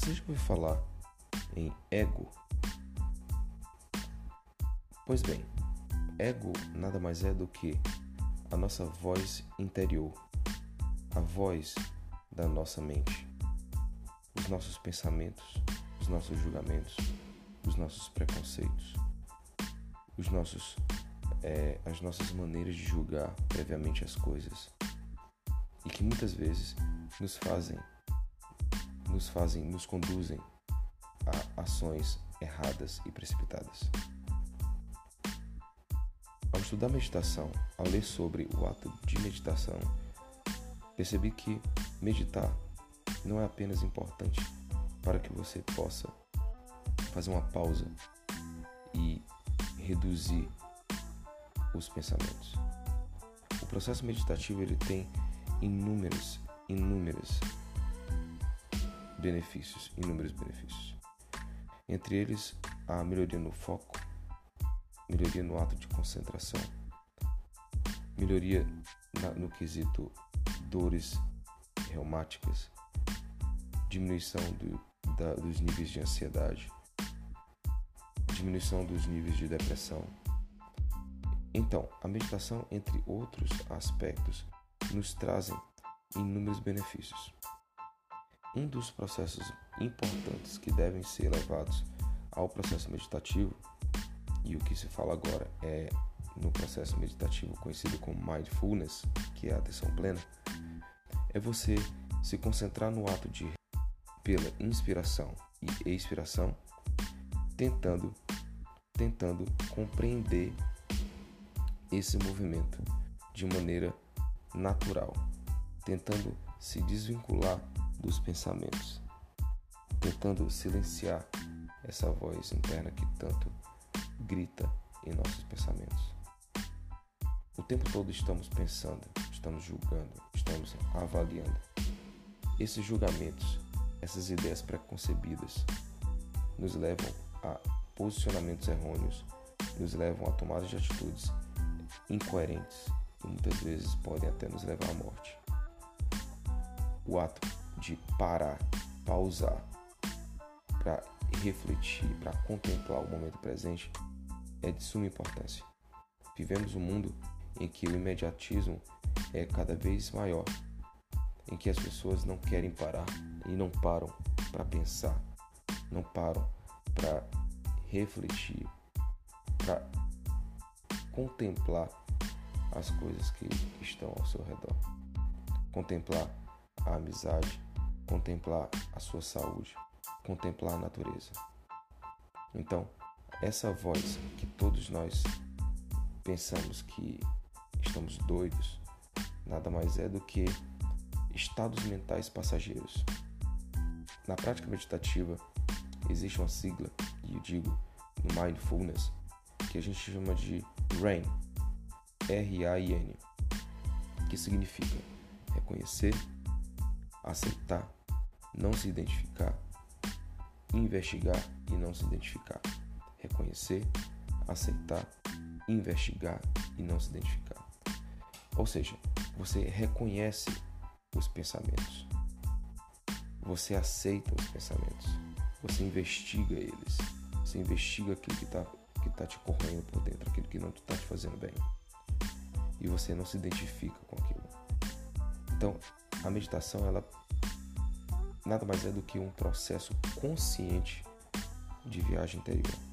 Você já ouviu falar em ego? Pois bem, ego nada mais é do que a nossa voz interior, a voz da nossa mente, os nossos pensamentos, os nossos julgamentos, os nossos preconceitos, os nossos, é, as nossas maneiras de julgar previamente as coisas e que muitas vezes nos fazem, nos fazem, nos conduzem a ações erradas e precipitadas. Ao estudar meditação, ao ler sobre o ato de meditação, percebi que meditar não é apenas importante para que você possa fazer uma pausa e reduzir os pensamentos. O processo meditativo ele tem inúmeros, inúmeros benefícios, inúmeros benefícios. Entre eles, a melhoria no foco, melhoria no ato de concentração, melhoria na, no quesito dores reumáticas, diminuição do, da, dos níveis de ansiedade, diminuição dos níveis de depressão. Então, a meditação, entre outros aspectos, nos trazem inúmeros benefícios. Um dos processos importantes que devem ser levados ao processo meditativo, e o que se fala agora é no processo meditativo conhecido como mindfulness, que é a atenção plena, é você se concentrar no ato de pela inspiração e expiração, tentando tentando compreender esse movimento de maneira natural, tentando se desvincular dos pensamentos, tentando silenciar essa voz interna que tanto grita em nossos pensamentos. O tempo todo estamos pensando, estamos julgando, estamos avaliando. Esses julgamentos, essas ideias preconcebidas, nos levam a posicionamentos errôneos, nos levam a tomadas de atitudes incoerentes e muitas vezes podem até nos levar à morte. O ato de parar, pausar, para refletir, para contemplar o momento presente é de suma importância. Vivemos um mundo em que o imediatismo é cada vez maior, em que as pessoas não querem parar e não param para pensar, não param para refletir, para contemplar as coisas que estão ao seu redor. Contemplar a amizade, contemplar a sua saúde, contemplar a natureza. Então, essa voz que todos nós pensamos que estamos doidos, nada mais é do que estados mentais passageiros. Na prática meditativa, existe uma sigla, e eu digo no mindfulness, que a gente chama de RAIN, R-A-I-N, que significa reconhecer, aceitar, não se identificar, investigar e não se identificar. Reconhecer, aceitar, investigar e não se identificar. Ou seja, você reconhece os pensamentos, você aceita os pensamentos, você investiga eles, você investiga aquilo que está que tá te corroendo por dentro, aquilo que não está te fazendo bem e você não se identifica com aquilo. Então, a meditação ela nada mais é do que um processo consciente de viagem interior.